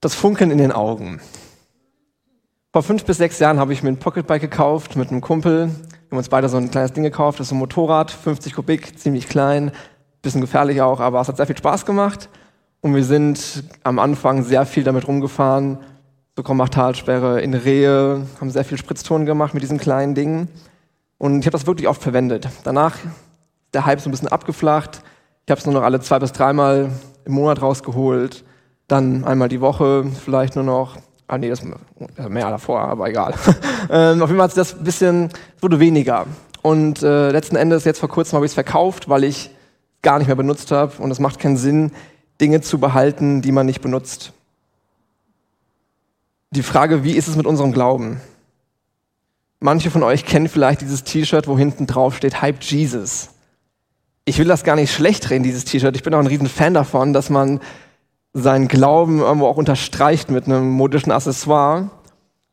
Das Funkeln in den Augen. Vor fünf bis sechs Jahren habe ich mir ein Pocketbike gekauft mit einem Kumpel. Wir haben uns beide so ein kleines Ding gekauft. Das ist ein Motorrad, 50 Kubik, ziemlich klein, bisschen gefährlich auch, aber es hat sehr viel Spaß gemacht. Und wir sind am Anfang sehr viel damit rumgefahren. So Kommachtalsperre in Rehe, haben sehr viel Spritztouren gemacht mit diesen kleinen Dingen. Und ich habe das wirklich oft verwendet. Danach der Hype so ein bisschen abgeflacht. Ich habe es nur noch alle zwei bis dreimal im Monat rausgeholt. Dann einmal die Woche vielleicht nur noch. Ah nee, das mehr davor, aber egal. ähm, auf jeden Fall hat das bisschen, wurde weniger. Und äh, letzten Endes, jetzt vor kurzem habe ich es verkauft, weil ich gar nicht mehr benutzt habe. Und es macht keinen Sinn, Dinge zu behalten, die man nicht benutzt. Die Frage, wie ist es mit unserem Glauben? Manche von euch kennen vielleicht dieses T-Shirt, wo hinten drauf steht Hype Jesus. Ich will das gar nicht schlecht reden, dieses T-Shirt. Ich bin auch ein riesen Fan davon, dass man seinen Glauben irgendwo auch unterstreicht mit einem modischen Accessoire.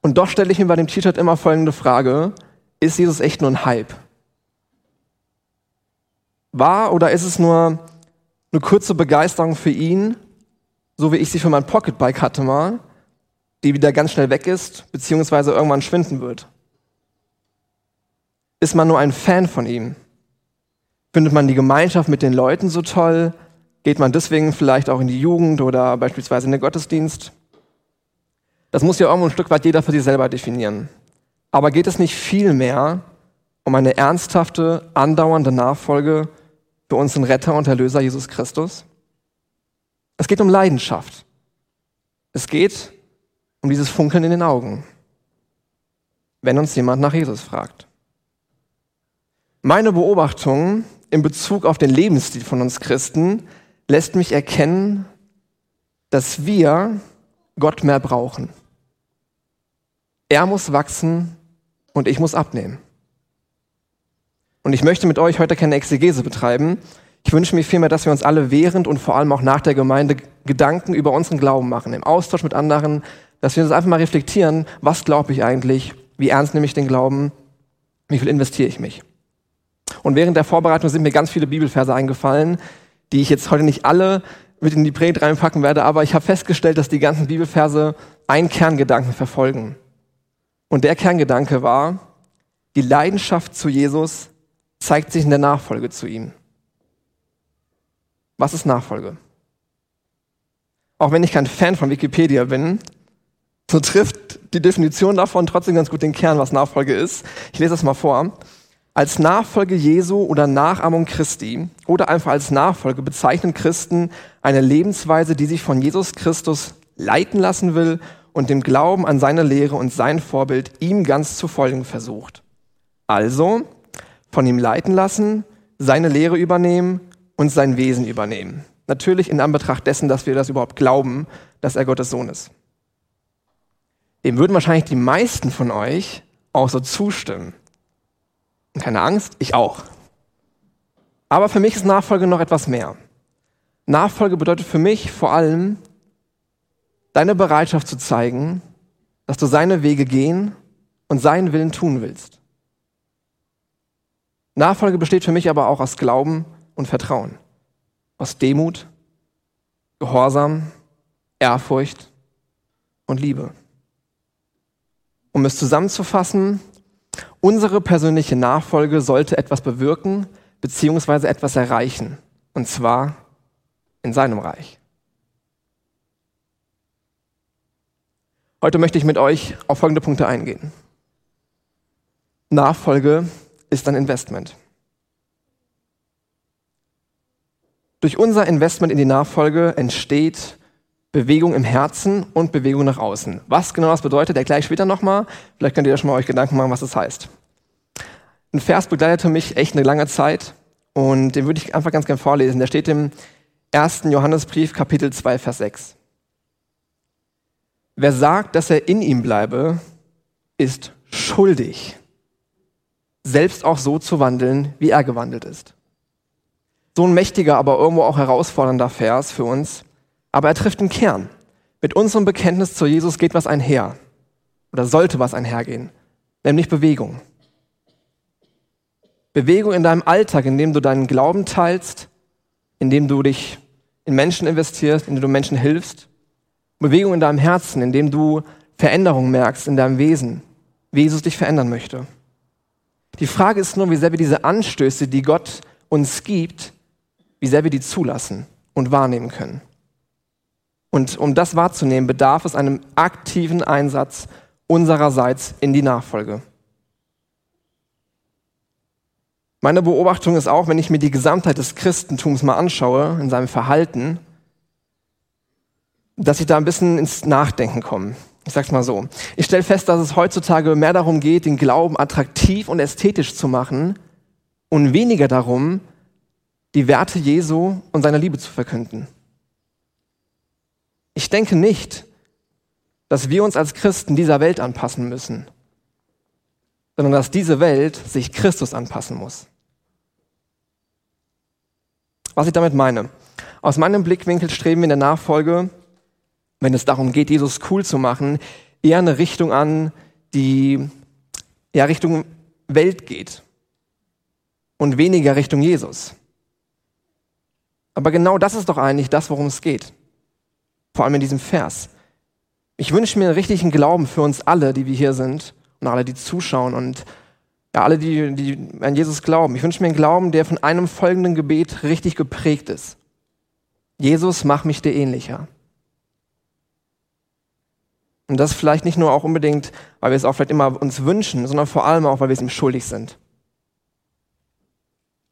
Und doch stelle ich mir bei dem T-Shirt immer folgende Frage. Ist Jesus echt nur ein Hype? War oder ist es nur eine kurze Begeisterung für ihn, so wie ich sie für mein Pocketbike hatte mal, die wieder ganz schnell weg ist, beziehungsweise irgendwann schwinden wird? Ist man nur ein Fan von ihm? Findet man die Gemeinschaft mit den Leuten so toll? Geht man deswegen vielleicht auch in die Jugend oder beispielsweise in den Gottesdienst? Das muss ja irgendwo ein Stück weit jeder für sich selber definieren. Aber geht es nicht vielmehr um eine ernsthafte, andauernde Nachfolge für unseren Retter und Erlöser Jesus Christus? Es geht um Leidenschaft. Es geht um dieses Funkeln in den Augen, wenn uns jemand nach Jesus fragt. Meine Beobachtung in Bezug auf den Lebensstil von uns Christen lässt mich erkennen, dass wir Gott mehr brauchen. Er muss wachsen und ich muss abnehmen. Und ich möchte mit euch heute keine Exegese betreiben. Ich wünsche mir vielmehr, dass wir uns alle während und vor allem auch nach der Gemeinde Gedanken über unseren Glauben machen, im Austausch mit anderen, dass wir uns einfach mal reflektieren, was glaube ich eigentlich, wie ernst nehme ich den Glauben, wie viel investiere ich mich. Und während der Vorbereitung sind mir ganz viele Bibelverse eingefallen, die ich jetzt heute nicht alle mit in die Predigt reinpacken werde, aber ich habe festgestellt, dass die ganzen Bibelverse einen Kerngedanken verfolgen. Und der Kerngedanke war, die Leidenschaft zu Jesus zeigt sich in der Nachfolge zu ihm. Was ist Nachfolge? Auch wenn ich kein Fan von Wikipedia bin, so trifft die Definition davon trotzdem ganz gut den Kern, was Nachfolge ist. Ich lese das mal vor. Als Nachfolge Jesu oder Nachahmung Christi oder einfach als Nachfolge bezeichnen Christen eine Lebensweise, die sich von Jesus Christus leiten lassen will und dem Glauben an seine Lehre und sein Vorbild ihm ganz zu folgen versucht. Also von ihm leiten lassen, seine Lehre übernehmen und sein Wesen übernehmen. Natürlich in Anbetracht dessen, dass wir das überhaupt glauben, dass er Gottes Sohn ist. Dem würden wahrscheinlich die meisten von euch auch so zustimmen. Keine Angst, ich auch. Aber für mich ist Nachfolge noch etwas mehr. Nachfolge bedeutet für mich vor allem, deine Bereitschaft zu zeigen, dass du seine Wege gehen und seinen Willen tun willst. Nachfolge besteht für mich aber auch aus Glauben und Vertrauen, aus Demut, Gehorsam, Ehrfurcht und Liebe. Um es zusammenzufassen, Unsere persönliche Nachfolge sollte etwas bewirken beziehungsweise etwas erreichen. Und zwar in seinem Reich. Heute möchte ich mit euch auf folgende Punkte eingehen. Nachfolge ist ein Investment. Durch unser Investment in die Nachfolge entsteht Bewegung im Herzen und Bewegung nach außen. Was genau das bedeutet, erkläre ich später nochmal. Vielleicht könnt ihr ja schon mal euch Gedanken machen, was das heißt. Ein Vers begleitete mich echt eine lange Zeit und den würde ich einfach ganz gern vorlesen. Der steht im 1. Johannesbrief, Kapitel 2, Vers 6. Wer sagt, dass er in ihm bleibe, ist schuldig, selbst auch so zu wandeln, wie er gewandelt ist. So ein mächtiger, aber irgendwo auch herausfordernder Vers für uns, aber er trifft den Kern. Mit unserem Bekenntnis zu Jesus geht was einher. Oder sollte was einhergehen. Nämlich Bewegung. Bewegung in deinem Alltag, in dem du deinen Glauben teilst, in dem du dich in Menschen investierst, in dem du Menschen hilfst, Bewegung in deinem Herzen, indem du Veränderung merkst in deinem Wesen, wie Jesus dich verändern möchte. Die Frage ist nur, wie sehr wir diese Anstöße, die Gott uns gibt, wie sehr wir die zulassen und wahrnehmen können. Und um das wahrzunehmen, bedarf es einem aktiven Einsatz unsererseits in die Nachfolge. Meine Beobachtung ist auch, wenn ich mir die Gesamtheit des Christentums mal anschaue, in seinem Verhalten, dass ich da ein bisschen ins Nachdenken komme. Ich sag's mal so. Ich stelle fest, dass es heutzutage mehr darum geht, den Glauben attraktiv und ästhetisch zu machen und weniger darum, die Werte Jesu und seiner Liebe zu verkünden. Ich denke nicht, dass wir uns als Christen dieser Welt anpassen müssen, sondern dass diese Welt sich Christus anpassen muss. Was ich damit meine. Aus meinem Blickwinkel streben wir in der Nachfolge wenn es darum geht, Jesus cool zu machen, eher eine Richtung an, die ja Richtung Welt geht und weniger Richtung Jesus. Aber genau das ist doch eigentlich das, worum es geht. Vor allem in diesem Vers. Ich wünsche mir einen richtigen Glauben für uns alle, die wir hier sind und alle, die zuschauen und ja, alle, die, die an Jesus glauben. Ich wünsche mir einen Glauben, der von einem folgenden Gebet richtig geprägt ist. Jesus, mach mich dir ähnlicher. Und das vielleicht nicht nur auch unbedingt, weil wir es auch vielleicht immer uns wünschen, sondern vor allem auch, weil wir es ihm schuldig sind.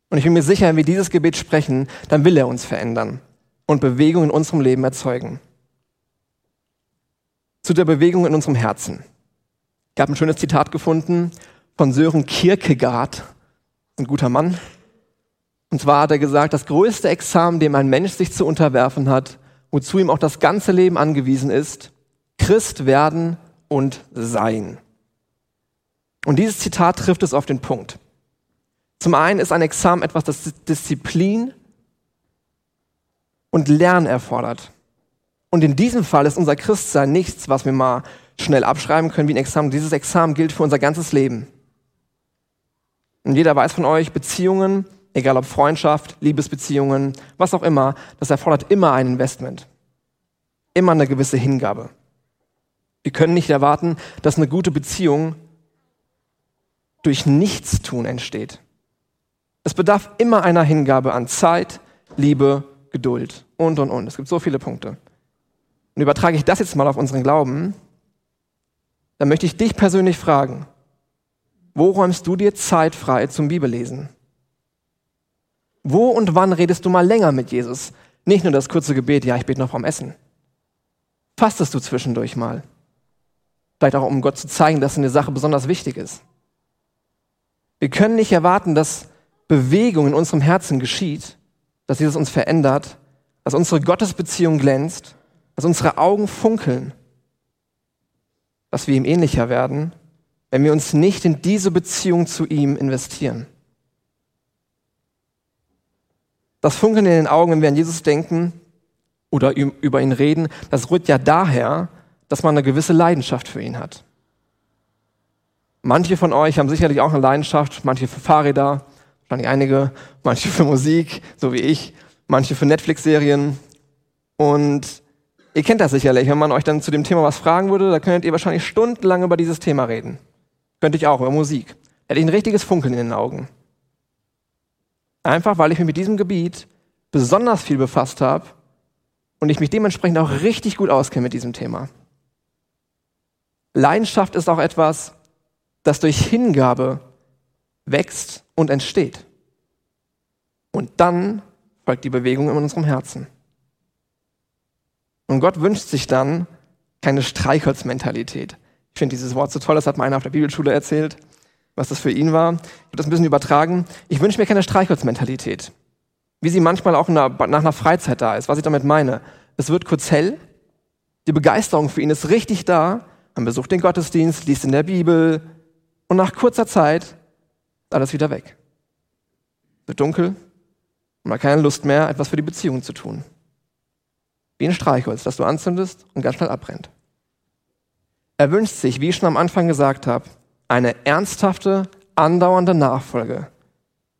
Und ich bin mir sicher, wenn wir dieses Gebet sprechen, dann will er uns verändern und Bewegung in unserem Leben erzeugen. Zu der Bewegung in unserem Herzen. Ich habe ein schönes Zitat gefunden von Sören Kierkegaard, ein guter Mann. Und zwar hat er gesagt, das größte Examen, dem ein Mensch sich zu unterwerfen hat, wozu ihm auch das ganze Leben angewiesen ist, Christ werden und sein. Und dieses Zitat trifft es auf den Punkt. Zum einen ist ein Examen etwas, das Disziplin und Lernen erfordert. Und in diesem Fall ist unser Christsein nichts, was wir mal schnell abschreiben können wie ein Examen. Dieses Examen gilt für unser ganzes Leben. Und jeder weiß von euch, Beziehungen, egal ob Freundschaft, Liebesbeziehungen, was auch immer, das erfordert immer ein Investment. Immer eine gewisse Hingabe. Wir können nicht erwarten, dass eine gute Beziehung durch Nichtstun entsteht. Es bedarf immer einer Hingabe an Zeit, Liebe, Geduld und, und, und. Es gibt so viele Punkte. Und übertrage ich das jetzt mal auf unseren Glauben, dann möchte ich dich persönlich fragen, wo räumst du dir Zeit frei zum Bibellesen? Wo und wann redest du mal länger mit Jesus? Nicht nur das kurze Gebet, ja, ich bete noch vom Essen. Fastest du zwischendurch mal? Vielleicht auch, um Gott zu zeigen, dass eine Sache besonders wichtig ist. Wir können nicht erwarten, dass Bewegung in unserem Herzen geschieht, dass Jesus uns verändert, dass unsere Gottesbeziehung glänzt, dass unsere Augen funkeln, dass wir ihm ähnlicher werden, wenn wir uns nicht in diese Beziehung zu ihm investieren. Das Funkeln in den Augen, wenn wir an Jesus denken oder über ihn reden, das rührt ja daher, dass man eine gewisse Leidenschaft für ihn hat. Manche von euch haben sicherlich auch eine Leidenschaft, manche für Fahrräder, wahrscheinlich einige, manche für Musik, so wie ich, manche für Netflix-Serien. Und ihr kennt das sicherlich, wenn man euch dann zu dem Thema was fragen würde, da könntet ihr wahrscheinlich stundenlang über dieses Thema reden. Könnte ich auch, über Musik. Hätte ich ein richtiges Funkeln in den Augen. Einfach, weil ich mich mit diesem Gebiet besonders viel befasst habe und ich mich dementsprechend auch richtig gut auskenne mit diesem Thema. Leidenschaft ist auch etwas, das durch Hingabe wächst und entsteht. Und dann folgt die Bewegung in unserem Herzen. Und Gott wünscht sich dann keine Streichholzmentalität. Ich finde dieses Wort so toll, das hat mir einer auf der Bibelschule erzählt, was das für ihn war. Ich würde das ein bisschen übertragen. Ich wünsche mir keine Streichholzmentalität. Wie sie manchmal auch nach einer Freizeit da ist. Was ich damit meine. Es wird kurz hell. Die Begeisterung für ihn ist richtig da. Man besucht den Gottesdienst, liest in der Bibel und nach kurzer Zeit ist alles wieder weg. Es wird dunkel und man hat keine Lust mehr, etwas für die Beziehung zu tun. Wie ein Streichholz, das du anzündest und ganz schnell abbrennt. Er wünscht sich, wie ich schon am Anfang gesagt habe, eine ernsthafte, andauernde Nachfolge,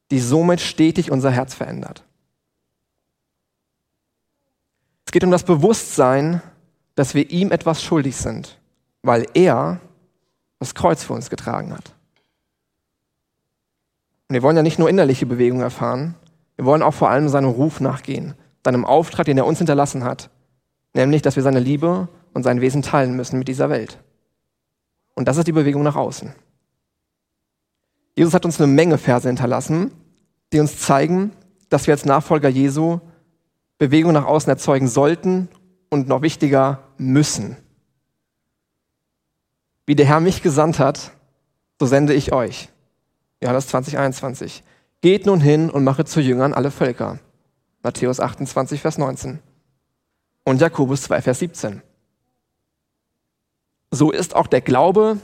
die somit stetig unser Herz verändert. Es geht um das Bewusstsein dass wir ihm etwas schuldig sind, weil er das Kreuz für uns getragen hat. Und wir wollen ja nicht nur innerliche Bewegung erfahren, wir wollen auch vor allem seinem Ruf nachgehen, seinem Auftrag, den er uns hinterlassen hat, nämlich, dass wir seine Liebe und sein Wesen teilen müssen mit dieser Welt. Und das ist die Bewegung nach außen. Jesus hat uns eine Menge Verse hinterlassen, die uns zeigen, dass wir als Nachfolger Jesu Bewegung nach außen erzeugen sollten und noch wichtiger müssen. Wie der Herr mich gesandt hat, so sende ich euch. Johannes 2021. Geht nun hin und mache zu Jüngern alle Völker. Matthäus 28, Vers 19. Und Jakobus 2, Vers 17. So ist auch der Glaube,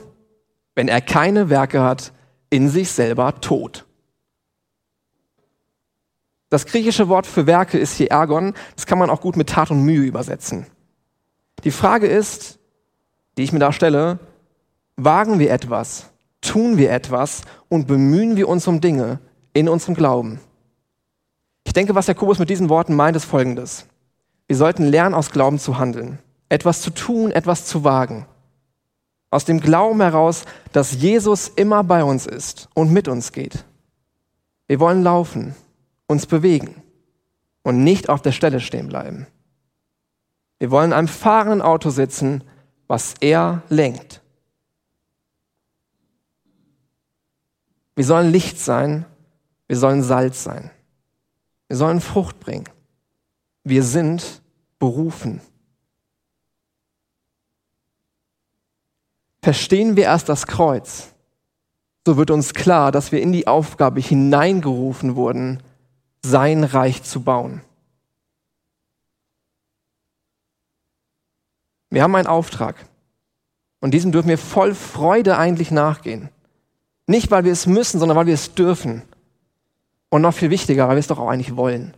wenn er keine Werke hat, in sich selber tot. Das griechische Wort für Werke ist hier Ergon. Das kann man auch gut mit Tat und Mühe übersetzen. Die Frage ist, die ich mir da stelle, wagen wir etwas, tun wir etwas und bemühen wir uns um Dinge in unserem Glauben? Ich denke, was Jakobus mit diesen Worten meint, ist folgendes. Wir sollten lernen, aus Glauben zu handeln, etwas zu tun, etwas zu wagen. Aus dem Glauben heraus, dass Jesus immer bei uns ist und mit uns geht. Wir wollen laufen, uns bewegen und nicht auf der Stelle stehen bleiben. Wir wollen in einem fahrenden Auto sitzen, was er lenkt. Wir sollen Licht sein, wir sollen Salz sein. Wir sollen Frucht bringen. Wir sind berufen. Verstehen wir erst das Kreuz, so wird uns klar, dass wir in die Aufgabe hineingerufen wurden, sein Reich zu bauen. Wir haben einen Auftrag und diesem dürfen wir voll Freude eigentlich nachgehen. Nicht, weil wir es müssen, sondern weil wir es dürfen. Und noch viel wichtiger, weil wir es doch auch eigentlich wollen.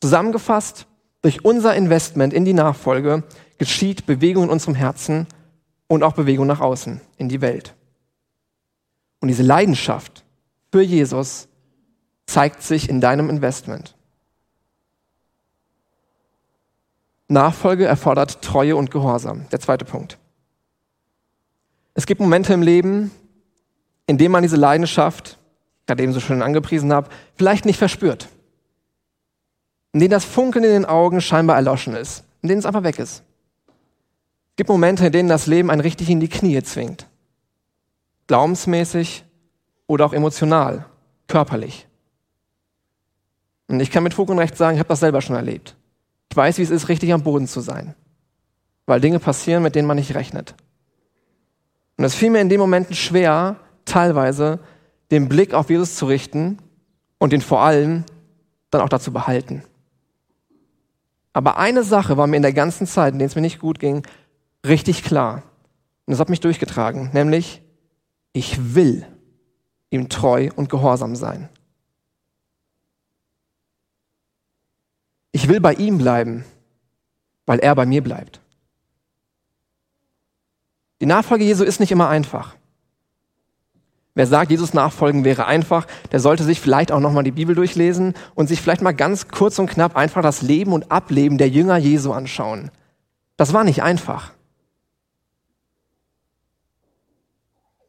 Zusammengefasst, durch unser Investment in die Nachfolge geschieht Bewegung in unserem Herzen und auch Bewegung nach außen, in die Welt. Und diese Leidenschaft für Jesus zeigt sich in deinem Investment. Nachfolge erfordert Treue und Gehorsam. Der zweite Punkt. Es gibt Momente im Leben, in denen man diese Leidenschaft, gerade eben so schön angepriesen habe, vielleicht nicht verspürt. In denen das Funkeln in den Augen scheinbar erloschen ist, in denen es einfach weg ist. Es gibt Momente, in denen das Leben einen richtig in die Knie zwingt. Glaubensmäßig oder auch emotional, körperlich. Und ich kann mit Fug und Recht sagen, ich habe das selber schon erlebt. Ich weiß, wie es ist, richtig am Boden zu sein. Weil Dinge passieren, mit denen man nicht rechnet. Und es fiel mir in den Momenten schwer, teilweise den Blick auf Jesus zu richten und den vor allem dann auch dazu behalten. Aber eine Sache war mir in der ganzen Zeit, in der es mir nicht gut ging, richtig klar. Und das hat mich durchgetragen, nämlich ich will ihm treu und gehorsam sein. Ich will bei ihm bleiben, weil er bei mir bleibt. Die Nachfolge Jesu ist nicht immer einfach. Wer sagt, Jesus nachfolgen wäre einfach, der sollte sich vielleicht auch nochmal die Bibel durchlesen und sich vielleicht mal ganz kurz und knapp einfach das Leben und Ableben der Jünger Jesu anschauen. Das war nicht einfach.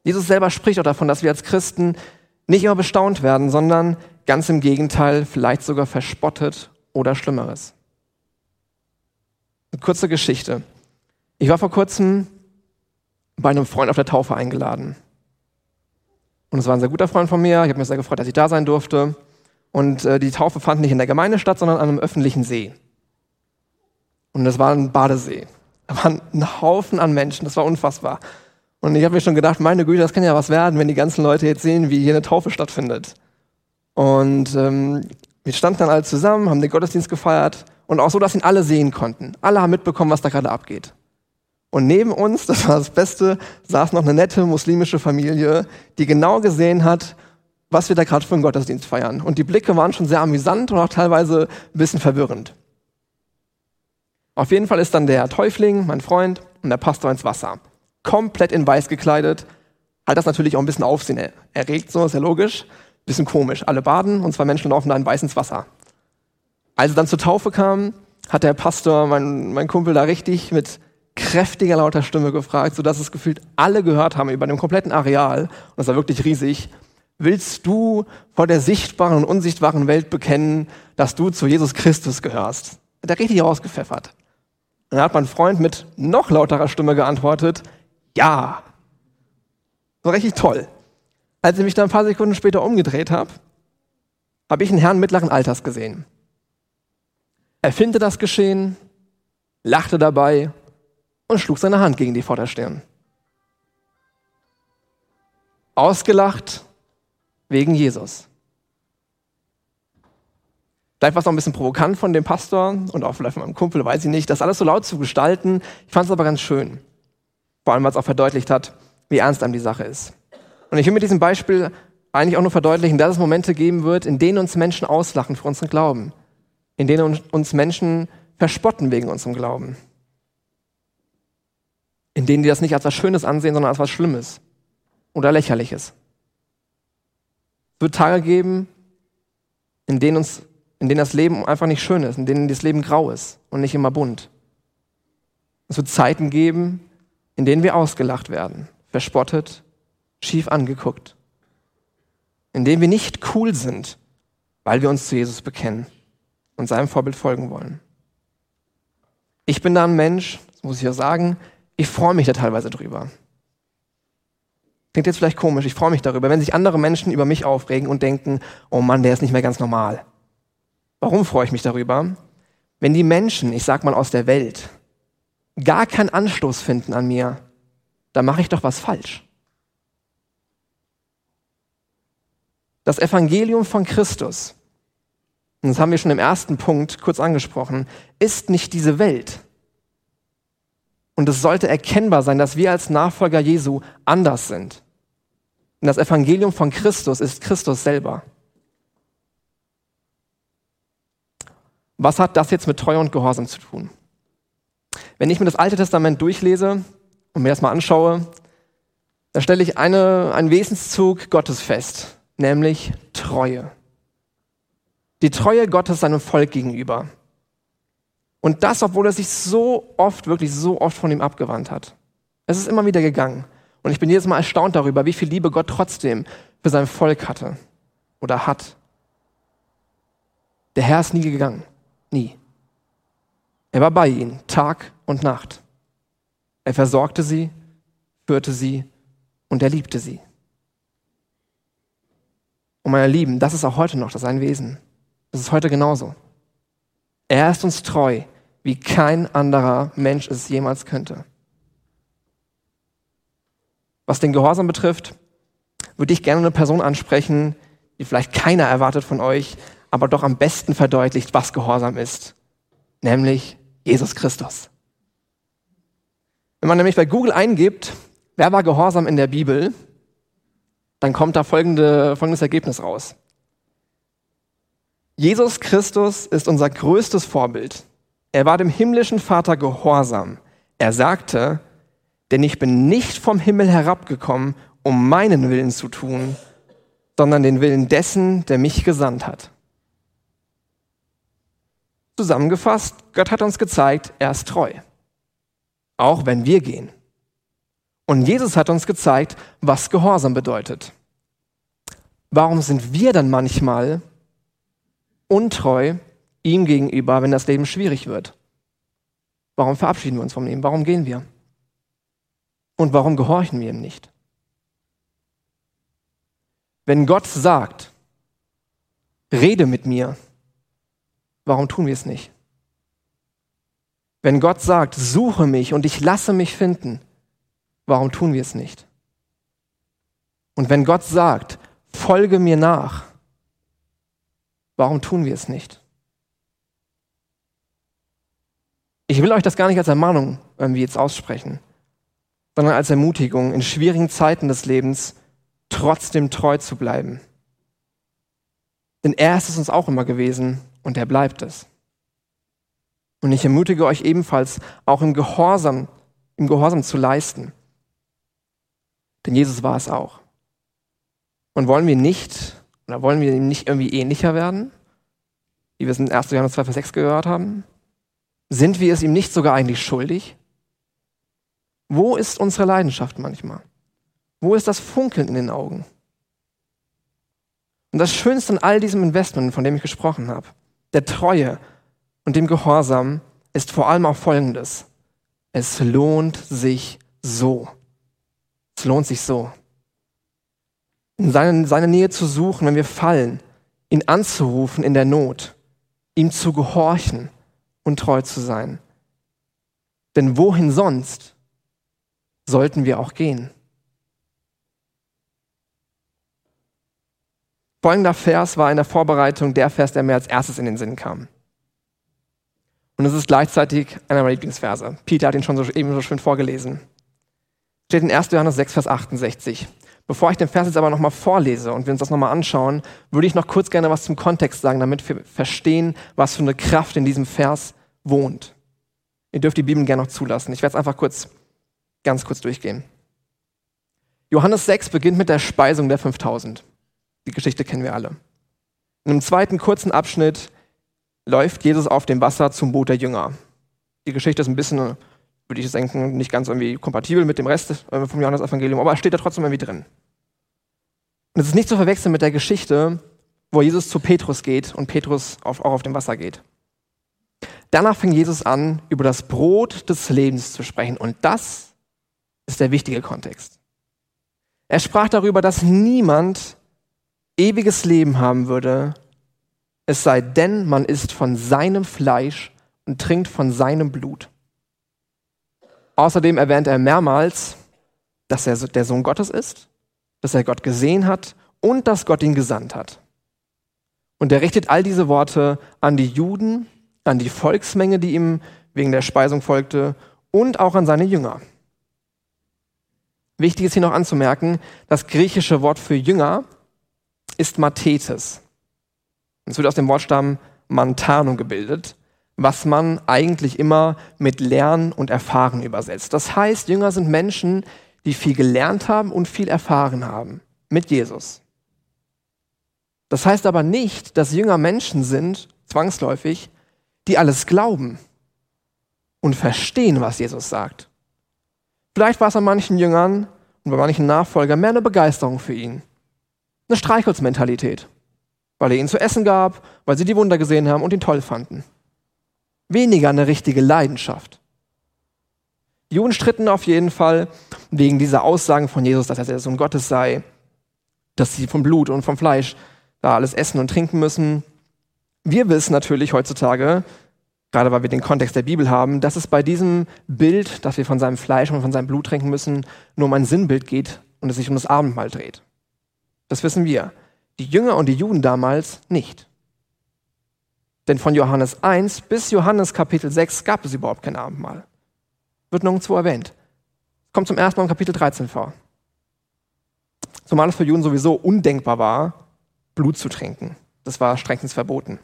Jesus selber spricht auch davon, dass wir als Christen nicht immer bestaunt werden, sondern ganz im Gegenteil, vielleicht sogar verspottet oder Schlimmeres. Eine kurze Geschichte. Ich war vor kurzem bei einem Freund auf der Taufe eingeladen. Und es war ein sehr guter Freund von mir. Ich habe mich sehr gefreut, dass ich da sein durfte. Und äh, die Taufe fand nicht in der Gemeinde statt, sondern an einem öffentlichen See. Und es war ein Badesee. Da waren ein Haufen an Menschen. Das war unfassbar. Und ich habe mir schon gedacht, meine Güte, das kann ja was werden, wenn die ganzen Leute jetzt sehen, wie hier eine Taufe stattfindet. Und ähm, wir standen dann alle zusammen, haben den Gottesdienst gefeiert und auch so, dass ihn alle sehen konnten. Alle haben mitbekommen, was da gerade abgeht. Und neben uns, das war das Beste, saß noch eine nette muslimische Familie, die genau gesehen hat, was wir da gerade für einen Gottesdienst feiern. Und die Blicke waren schon sehr amüsant und auch teilweise ein bisschen verwirrend. Auf jeden Fall ist dann der Täufling, mein Freund, und der Pastor ins Wasser. Komplett in weiß gekleidet. Hat das natürlich auch ein bisschen Aufsehen erregt, so ist ja logisch. Bisschen komisch. Alle baden und zwei Menschen laufen da in weiß ins Wasser. Als es dann zur Taufe kam, hat der Pastor, mein, mein Kumpel, da richtig mit kräftiger, lauter Stimme gefragt, sodass es gefühlt alle gehört haben über dem kompletten Areal. Und das war wirklich riesig. Willst du vor der sichtbaren und unsichtbaren Welt bekennen, dass du zu Jesus Christus gehörst? Hat er richtig rausgepfeffert. Und dann hat mein Freund mit noch lauterer Stimme geantwortet, ja. So richtig toll. Als ich mich dann ein paar Sekunden später umgedreht habe, habe ich einen Herrn mittleren Alters gesehen. Er findete das Geschehen, lachte dabei und schlug seine Hand gegen die Vorderstirn. Ausgelacht wegen Jesus. Vielleicht war es auch ein bisschen provokant von dem Pastor und auch vielleicht von meinem Kumpel, weiß ich nicht, das alles so laut zu gestalten. Ich fand es aber ganz schön. Vor allem, weil es auch verdeutlicht hat, wie ernst einem die Sache ist. Und ich will mit diesem Beispiel eigentlich auch nur verdeutlichen, dass es Momente geben wird, in denen uns Menschen auslachen für unseren Glauben, in denen uns Menschen verspotten wegen unserem Glauben, in denen die das nicht als was Schönes ansehen, sondern als was Schlimmes oder Lächerliches. Es wird Tage geben, in denen, uns, in denen das Leben einfach nicht schön ist, in denen das Leben grau ist und nicht immer bunt. Es wird Zeiten geben, in denen wir ausgelacht werden, verspottet, schief angeguckt in dem wir nicht cool sind, weil wir uns zu Jesus bekennen und seinem Vorbild folgen wollen. Ich bin da ein Mensch, das muss ich ja sagen, ich freue mich da teilweise drüber. Klingt jetzt vielleicht komisch, ich freue mich darüber, wenn sich andere Menschen über mich aufregen und denken, oh Mann, der ist nicht mehr ganz normal. Warum freue ich mich darüber? Wenn die Menschen, ich sag mal aus der Welt, gar keinen Anstoß finden an mir, dann mache ich doch was falsch. Das Evangelium von Christus, und das haben wir schon im ersten Punkt kurz angesprochen, ist nicht diese Welt. Und es sollte erkennbar sein, dass wir als Nachfolger Jesu anders sind. Und das Evangelium von Christus ist Christus selber. Was hat das jetzt mit Treue und Gehorsam zu tun? Wenn ich mir das Alte Testament durchlese und mir das mal anschaue, da stelle ich eine, einen Wesenszug Gottes fest nämlich Treue. Die Treue Gottes seinem Volk gegenüber. Und das, obwohl er sich so oft, wirklich so oft von ihm abgewandt hat. Es ist immer wieder gegangen. Und ich bin jedes Mal erstaunt darüber, wie viel Liebe Gott trotzdem für sein Volk hatte oder hat. Der Herr ist nie gegangen. Nie. Er war bei ihnen, Tag und Nacht. Er versorgte sie, führte sie und er liebte sie. Und meine Lieben, das ist auch heute noch sein Wesen. Das ist heute genauso. Er ist uns treu, wie kein anderer Mensch es jemals könnte. Was den Gehorsam betrifft, würde ich gerne eine Person ansprechen, die vielleicht keiner erwartet von euch, aber doch am besten verdeutlicht, was Gehorsam ist. Nämlich Jesus Christus. Wenn man nämlich bei Google eingibt, wer war Gehorsam in der Bibel, dann kommt da folgende, folgendes Ergebnis raus. Jesus Christus ist unser größtes Vorbild. Er war dem himmlischen Vater gehorsam. Er sagte, denn ich bin nicht vom Himmel herabgekommen, um meinen Willen zu tun, sondern den Willen dessen, der mich gesandt hat. Zusammengefasst, Gott hat uns gezeigt, er ist treu. Auch wenn wir gehen. Und Jesus hat uns gezeigt, was Gehorsam bedeutet. Warum sind wir dann manchmal untreu ihm gegenüber, wenn das Leben schwierig wird? Warum verabschieden wir uns von ihm? Warum gehen wir? Und warum gehorchen wir ihm nicht? Wenn Gott sagt, rede mit mir, warum tun wir es nicht? Wenn Gott sagt, suche mich und ich lasse mich finden, Warum tun wir es nicht? Und wenn Gott sagt, folge mir nach, warum tun wir es nicht? Ich will euch das gar nicht als Ermahnung irgendwie jetzt aussprechen, sondern als Ermutigung, in schwierigen Zeiten des Lebens trotzdem treu zu bleiben. Denn er ist es uns auch immer gewesen und er bleibt es. Und ich ermutige euch ebenfalls, auch im Gehorsam, im Gehorsam zu leisten. Denn Jesus war es auch. Und wollen wir nicht, oder wollen wir ihm nicht irgendwie ähnlicher werden, wie wir es in 1. Johannes 2, Vers 6 gehört haben? Sind wir es ihm nicht sogar eigentlich schuldig? Wo ist unsere Leidenschaft manchmal? Wo ist das Funkeln in den Augen? Und das Schönste an all diesem Investment, von dem ich gesprochen habe, der Treue und dem Gehorsam, ist vor allem auch Folgendes. Es lohnt sich so. Es lohnt sich so. In seine, seine Nähe zu suchen, wenn wir fallen, ihn anzurufen in der Not, ihm zu gehorchen und treu zu sein. Denn wohin sonst sollten wir auch gehen? Folgender Vers war in der Vorbereitung der Vers, der mir als erstes in den Sinn kam. Und es ist gleichzeitig einer meiner Lieblingsverse. Peter hat ihn schon so, eben so schön vorgelesen. Steht in 1. Johannes 6, Vers 68. Bevor ich den Vers jetzt aber nochmal vorlese und wir uns das nochmal anschauen, würde ich noch kurz gerne was zum Kontext sagen, damit wir verstehen, was für eine Kraft in diesem Vers wohnt. Ihr dürft die Bibel gerne noch zulassen. Ich werde es einfach kurz, ganz kurz durchgehen. Johannes 6 beginnt mit der Speisung der 5000. Die Geschichte kennen wir alle. In einem zweiten kurzen Abschnitt läuft Jesus auf dem Wasser zum Boot der Jünger. Die Geschichte ist ein bisschen, würde ich denken, nicht ganz irgendwie kompatibel mit dem Rest äh, vom Johannes-Evangelium, aber steht da trotzdem irgendwie drin. Und es ist nicht zu verwechseln mit der Geschichte, wo Jesus zu Petrus geht und Petrus auch auf dem Wasser geht. Danach fing Jesus an, über das Brot des Lebens zu sprechen. Und das ist der wichtige Kontext. Er sprach darüber, dass niemand ewiges Leben haben würde, es sei denn, man isst von seinem Fleisch und trinkt von seinem Blut. Außerdem erwähnt er mehrmals, dass er der Sohn Gottes ist, dass er Gott gesehen hat und dass Gott ihn gesandt hat. Und er richtet all diese Worte an die Juden, an die Volksmenge, die ihm wegen der Speisung folgte, und auch an seine Jünger. Wichtig ist hier noch anzumerken, das griechische Wort für Jünger ist Mathetes. Es wird aus dem Wortstamm Mantano gebildet, was man eigentlich immer mit Lernen und Erfahren übersetzt. Das heißt, Jünger sind Menschen, die viel gelernt haben und viel erfahren haben mit Jesus. Das heißt aber nicht, dass Jünger Menschen sind, zwangsläufig, die alles glauben und verstehen, was Jesus sagt. Vielleicht war es an manchen Jüngern und bei manchen Nachfolgern mehr eine Begeisterung für ihn eine Streichholzmentalität, weil er ihnen zu essen gab, weil sie die Wunder gesehen haben und ihn toll fanden. Weniger eine richtige Leidenschaft. Die Juden stritten auf jeden Fall wegen dieser Aussagen von Jesus, dass er der Sohn Gottes sei, dass sie vom Blut und vom Fleisch da alles essen und trinken müssen. Wir wissen natürlich heutzutage, gerade weil wir den Kontext der Bibel haben, dass es bei diesem Bild, dass wir von seinem Fleisch und von seinem Blut trinken müssen, nur um ein Sinnbild geht und es sich um das Abendmahl dreht. Das wissen wir. Die Jünger und die Juden damals nicht. Denn von Johannes 1 bis Johannes Kapitel 6 gab es überhaupt kein Abendmahl. Wird nirgendwo erwähnt. Kommt zum ersten Mal im Kapitel 13 vor. Zumal es für Juden sowieso undenkbar war, Blut zu trinken. Das war strengstens verboten.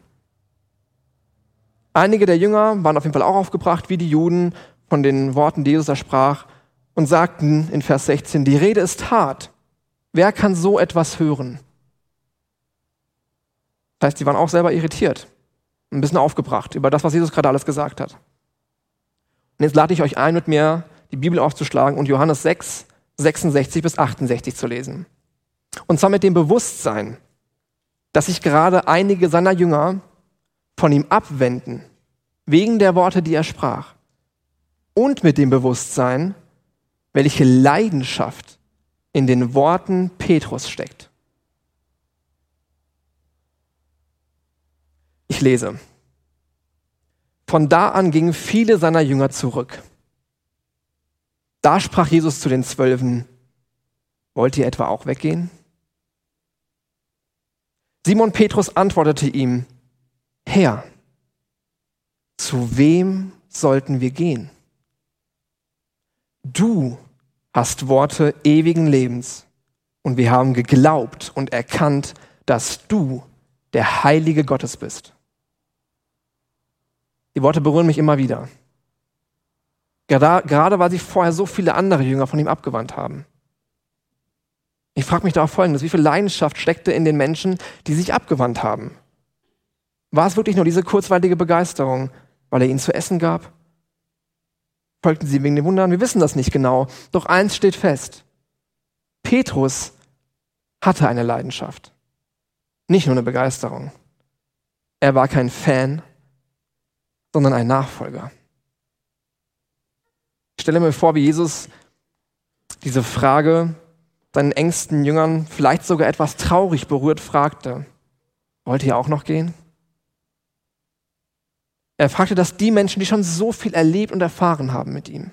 Einige der Jünger waren auf jeden Fall auch aufgebracht, wie die Juden, von den Worten, die Jesus da sprach, und sagten in Vers 16, die Rede ist hart. Wer kann so etwas hören? Das heißt, sie waren auch selber irritiert, ein bisschen aufgebracht über das, was Jesus gerade alles gesagt hat. Und jetzt lade ich euch ein, mit mir die Bibel aufzuschlagen und Johannes 6, 66 bis 68 zu lesen. Und zwar mit dem Bewusstsein, dass sich gerade einige seiner Jünger von ihm abwenden, wegen der Worte, die er sprach. Und mit dem Bewusstsein, welche Leidenschaft in den Worten Petrus steckt. Ich lese. Von da an gingen viele seiner Jünger zurück. Da sprach Jesus zu den Zwölfen, wollt ihr etwa auch weggehen? Simon Petrus antwortete ihm, Herr, zu wem sollten wir gehen? Du hast Worte ewigen Lebens. Und wir haben geglaubt und erkannt, dass du der Heilige Gottes bist. Die Worte berühren mich immer wieder. Gerade, weil sich vorher so viele andere Jünger von ihm abgewandt haben. Ich frage mich da auch folgendes, wie viel Leidenschaft steckte in den Menschen, die sich abgewandt haben? War es wirklich nur diese kurzweilige Begeisterung? weil er ihnen zu essen gab? Folgten sie wegen den Wundern? Wir wissen das nicht genau. Doch eins steht fest. Petrus hatte eine Leidenschaft. Nicht nur eine Begeisterung. Er war kein Fan, sondern ein Nachfolger. Ich stelle mir vor, wie Jesus diese Frage seinen engsten Jüngern vielleicht sogar etwas traurig berührt fragte. Wollt ihr auch noch gehen? Er fragte das die Menschen, die schon so viel erlebt und erfahren haben mit ihm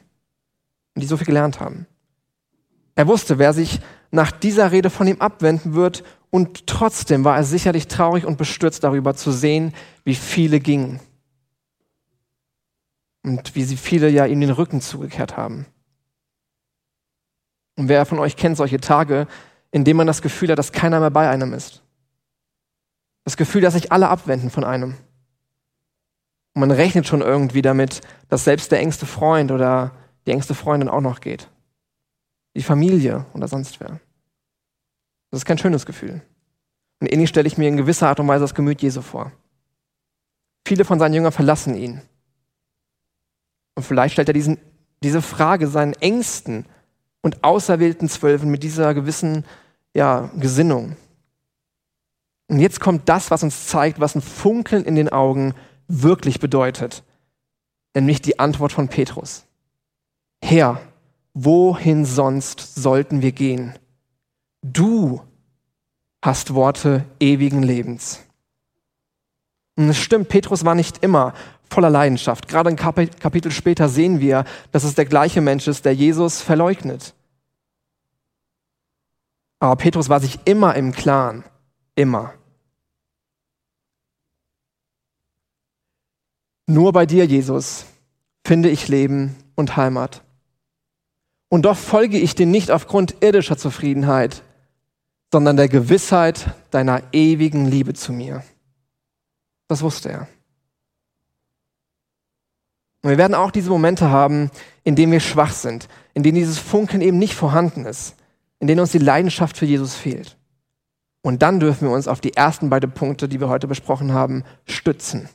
und die so viel gelernt haben. Er wusste, wer sich nach dieser Rede von ihm abwenden wird und trotzdem war er sicherlich traurig und bestürzt darüber zu sehen, wie viele gingen und wie sie viele ja ihm den Rücken zugekehrt haben. Und wer von euch kennt solche Tage, in denen man das Gefühl hat, dass keiner mehr bei einem ist? Das Gefühl, dass sich alle abwenden von einem. Und man rechnet schon irgendwie damit, dass selbst der engste Freund oder die engste Freundin auch noch geht. Die Familie oder sonst wer. Das ist kein schönes Gefühl. Und ähnlich stelle ich mir in gewisser Art und Weise das Gemüt Jesu vor. Viele von seinen Jüngern verlassen ihn. Und vielleicht stellt er diesen, diese Frage seinen Ängsten und auserwählten Zwölfen mit dieser gewissen ja, Gesinnung. Und jetzt kommt das, was uns zeigt, was ein Funkeln in den Augen wirklich bedeutet, nämlich die Antwort von Petrus. Herr, wohin sonst sollten wir gehen? Du hast Worte ewigen Lebens. Und es stimmt, Petrus war nicht immer voller Leidenschaft. Gerade ein Kapitel später sehen wir, dass es der gleiche Mensch ist, der Jesus verleugnet. Aber Petrus war sich immer im Klaren, immer. Nur bei dir, Jesus, finde ich Leben und Heimat. Und doch folge ich dir nicht aufgrund irdischer Zufriedenheit, sondern der Gewissheit deiner ewigen Liebe zu mir. Das wusste er. Und wir werden auch diese Momente haben, in denen wir schwach sind, in denen dieses Funkeln eben nicht vorhanden ist, in denen uns die Leidenschaft für Jesus fehlt. Und dann dürfen wir uns auf die ersten beiden Punkte, die wir heute besprochen haben, stützen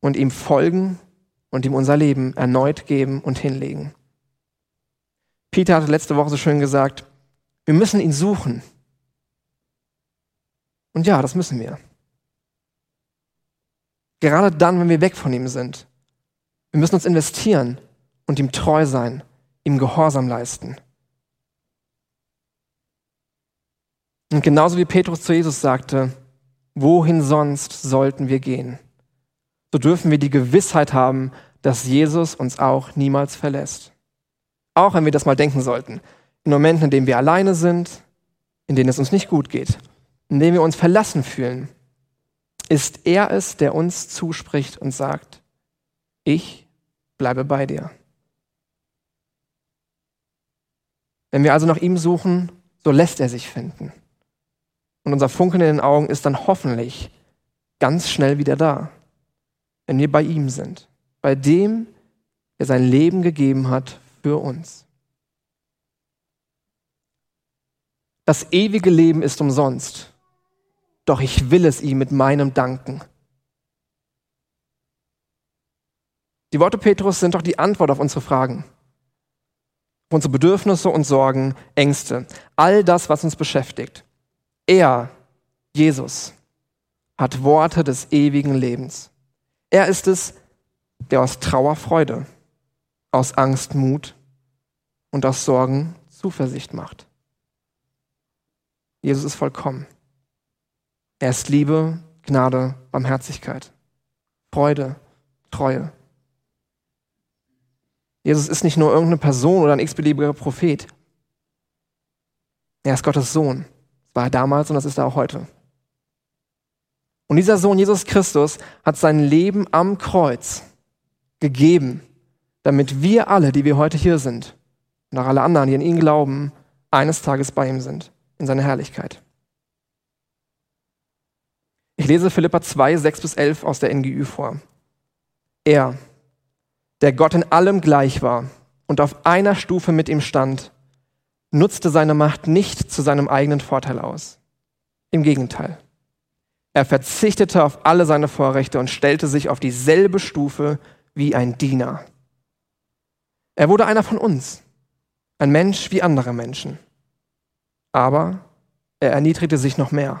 und ihm folgen und ihm unser Leben erneut geben und hinlegen. Peter hatte letzte Woche so schön gesagt, wir müssen ihn suchen. Und ja, das müssen wir. Gerade dann, wenn wir weg von ihm sind. Wir müssen uns investieren und ihm treu sein, ihm Gehorsam leisten. Und genauso wie Petrus zu Jesus sagte, wohin sonst sollten wir gehen? So dürfen wir die Gewissheit haben, dass Jesus uns auch niemals verlässt. Auch wenn wir das mal denken sollten. In Momenten, in denen wir alleine sind, in denen es uns nicht gut geht, in denen wir uns verlassen fühlen, ist er es, der uns zuspricht und sagt, ich bleibe bei dir. Wenn wir also nach ihm suchen, so lässt er sich finden. Und unser Funkeln in den Augen ist dann hoffentlich ganz schnell wieder da, wenn wir bei ihm sind, bei dem, der sein Leben gegeben hat für uns. Das ewige Leben ist umsonst doch ich will es ihm mit meinem danken. Die Worte Petrus sind doch die Antwort auf unsere Fragen, auf unsere Bedürfnisse und Sorgen, Ängste, all das, was uns beschäftigt. Er, Jesus, hat Worte des ewigen Lebens. Er ist es, der aus Trauer Freude, aus Angst Mut und aus Sorgen Zuversicht macht. Jesus ist vollkommen. Er ist Liebe, Gnade, Barmherzigkeit, Freude, Treue. Jesus ist nicht nur irgendeine Person oder ein x-beliebiger Prophet. Er ist Gottes Sohn. Das war er damals und das ist er auch heute. Und dieser Sohn Jesus Christus hat sein Leben am Kreuz gegeben, damit wir alle, die wir heute hier sind, und auch alle anderen, die an ihn glauben, eines Tages bei ihm sind, in seiner Herrlichkeit. Ich lese Philippa 2, 6 bis 11 aus der NGÜ vor. Er, der Gott in allem gleich war und auf einer Stufe mit ihm stand, nutzte seine Macht nicht zu seinem eigenen Vorteil aus. Im Gegenteil. Er verzichtete auf alle seine Vorrechte und stellte sich auf dieselbe Stufe wie ein Diener. Er wurde einer von uns, ein Mensch wie andere Menschen. Aber er erniedrigte sich noch mehr.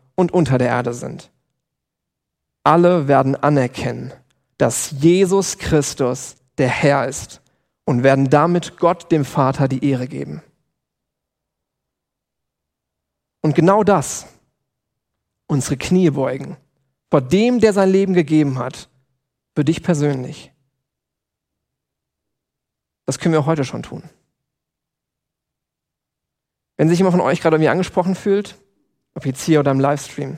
und unter der Erde sind. Alle werden anerkennen, dass Jesus Christus der Herr ist und werden damit Gott, dem Vater, die Ehre geben. Und genau das, unsere Knie beugen, vor dem, der sein Leben gegeben hat, für dich persönlich. Das können wir heute schon tun. Wenn sich jemand von euch gerade irgendwie angesprochen fühlt, ob jetzt hier oder im Livestream,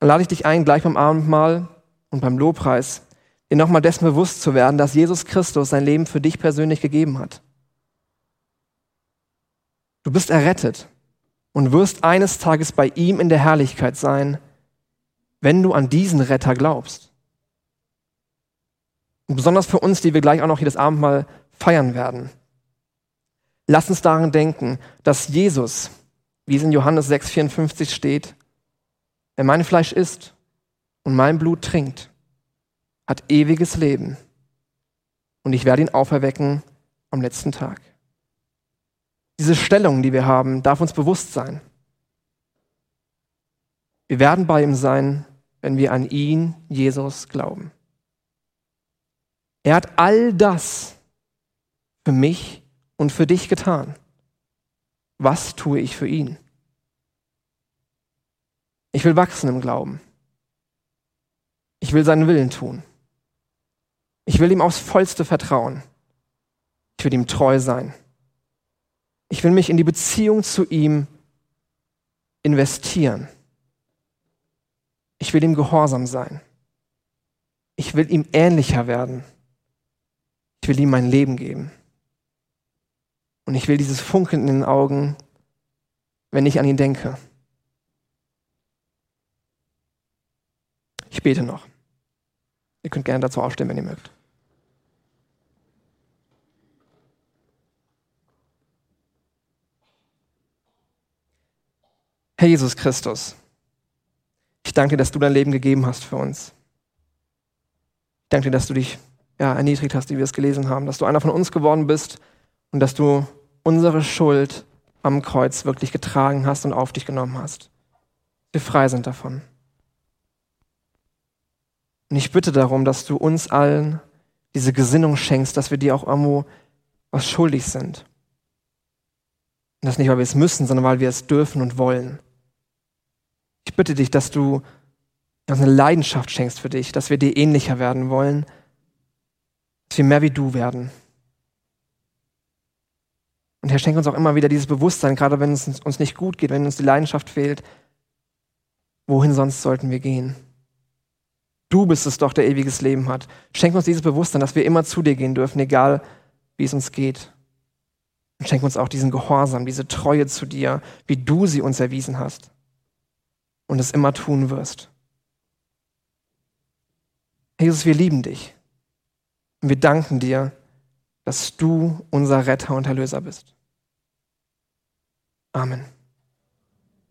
dann lade ich dich ein, gleich beim Abendmahl und beim Lobpreis, dir nochmal dessen bewusst zu werden, dass Jesus Christus sein Leben für dich persönlich gegeben hat. Du bist errettet und wirst eines Tages bei ihm in der Herrlichkeit sein, wenn du an diesen Retter glaubst. Und besonders für uns, die wir gleich auch noch das Abendmahl feiern werden. Lass uns daran denken, dass Jesus, wie es in Johannes 6,54 steht, wer mein Fleisch isst und mein Blut trinkt, hat ewiges Leben. Und ich werde ihn auferwecken am letzten Tag. Diese Stellung, die wir haben, darf uns bewusst sein. Wir werden bei ihm sein, wenn wir an ihn, Jesus, glauben. Er hat all das für mich und für dich getan. Was tue ich für ihn? Ich will wachsen im Glauben. Ich will seinen Willen tun. Ich will ihm aufs vollste vertrauen. Ich will ihm treu sein. Ich will mich in die Beziehung zu ihm investieren. Ich will ihm gehorsam sein. Ich will ihm ähnlicher werden. Ich will ihm mein Leben geben. Und ich will dieses Funkeln in den Augen, wenn ich an ihn denke. Ich bete noch. Ihr könnt gerne dazu aufstehen, wenn ihr mögt. Herr Jesus Christus, ich danke dass du dein Leben gegeben hast für uns. Ich danke dir, dass du dich ja, erniedrigt hast, wie wir es gelesen haben, dass du einer von uns geworden bist und dass du unsere Schuld am Kreuz wirklich getragen hast und auf dich genommen hast. Wir frei sind davon. Und ich bitte darum, dass du uns allen diese Gesinnung schenkst, dass wir dir auch irgendwo was schuldig sind. Und das nicht, weil wir es müssen, sondern weil wir es dürfen und wollen. Ich bitte dich, dass du uns eine Leidenschaft schenkst für dich, dass wir dir ähnlicher werden wollen, dass wir mehr wie du werden. Und Herr, schenke uns auch immer wieder dieses Bewusstsein, gerade wenn es uns nicht gut geht, wenn uns die Leidenschaft fehlt. Wohin sonst sollten wir gehen? Du bist es doch, der ewiges Leben hat. Schenk uns dieses Bewusstsein, dass wir immer zu dir gehen dürfen, egal wie es uns geht. Und schenk uns auch diesen Gehorsam, diese Treue zu dir, wie du sie uns erwiesen hast und es immer tun wirst. Jesus, wir lieben dich. Und wir danken dir, dass du unser Retter und Erlöser bist. Amen.